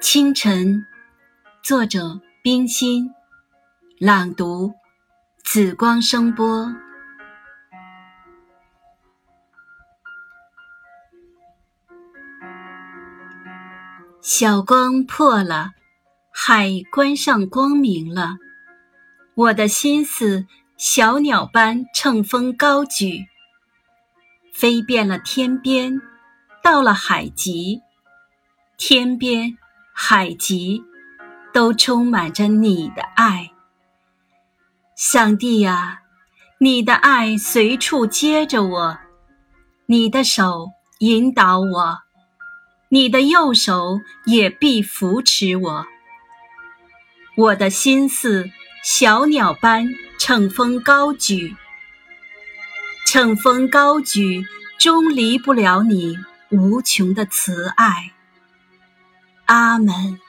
清晨，作者冰心，朗读紫光声波。小光破了，海关上光明了。我的心思小鸟般乘风高举，飞遍了天边，到了海极，天边。海极，都充满着你的爱。上帝啊，你的爱随处接着我，你的手引导我，你的右手也必扶持我。我的心思小鸟般乘风高举，乘风高举，终离不了你无穷的慈爱。阿门。